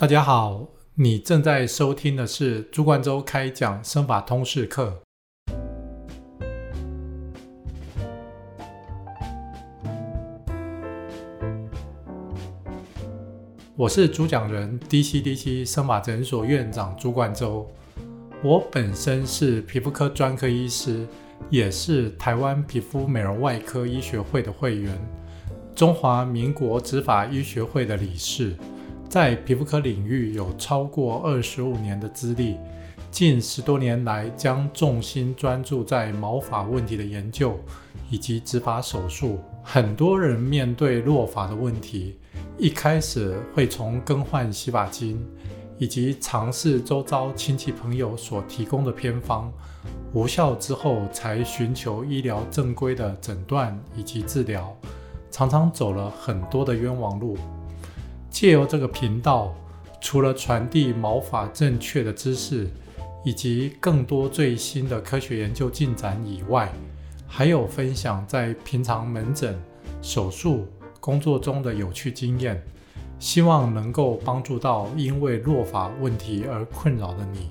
大家好，你正在收听的是朱冠洲开讲生法通识课。我是主讲人 DCDC 生法诊所院长朱冠洲。我本身是皮肤科专科医师，也是台湾皮肤美容外科医学会的会员，中华民国执法医学会的理事。在皮肤科领域有超过二十五年的资历，近十多年来将重心专注在毛发问题的研究以及植发手术。很多人面对落发的问题，一开始会从更换洗发精以及尝试周遭亲戚朋友所提供的偏方，无效之后才寻求医疗正规的诊断以及治疗，常常走了很多的冤枉路。借由这个频道，除了传递毛发正确的知识，以及更多最新的科学研究进展以外，还有分享在平常门诊、手术、工作中的有趣经验，希望能够帮助到因为落发问题而困扰的你。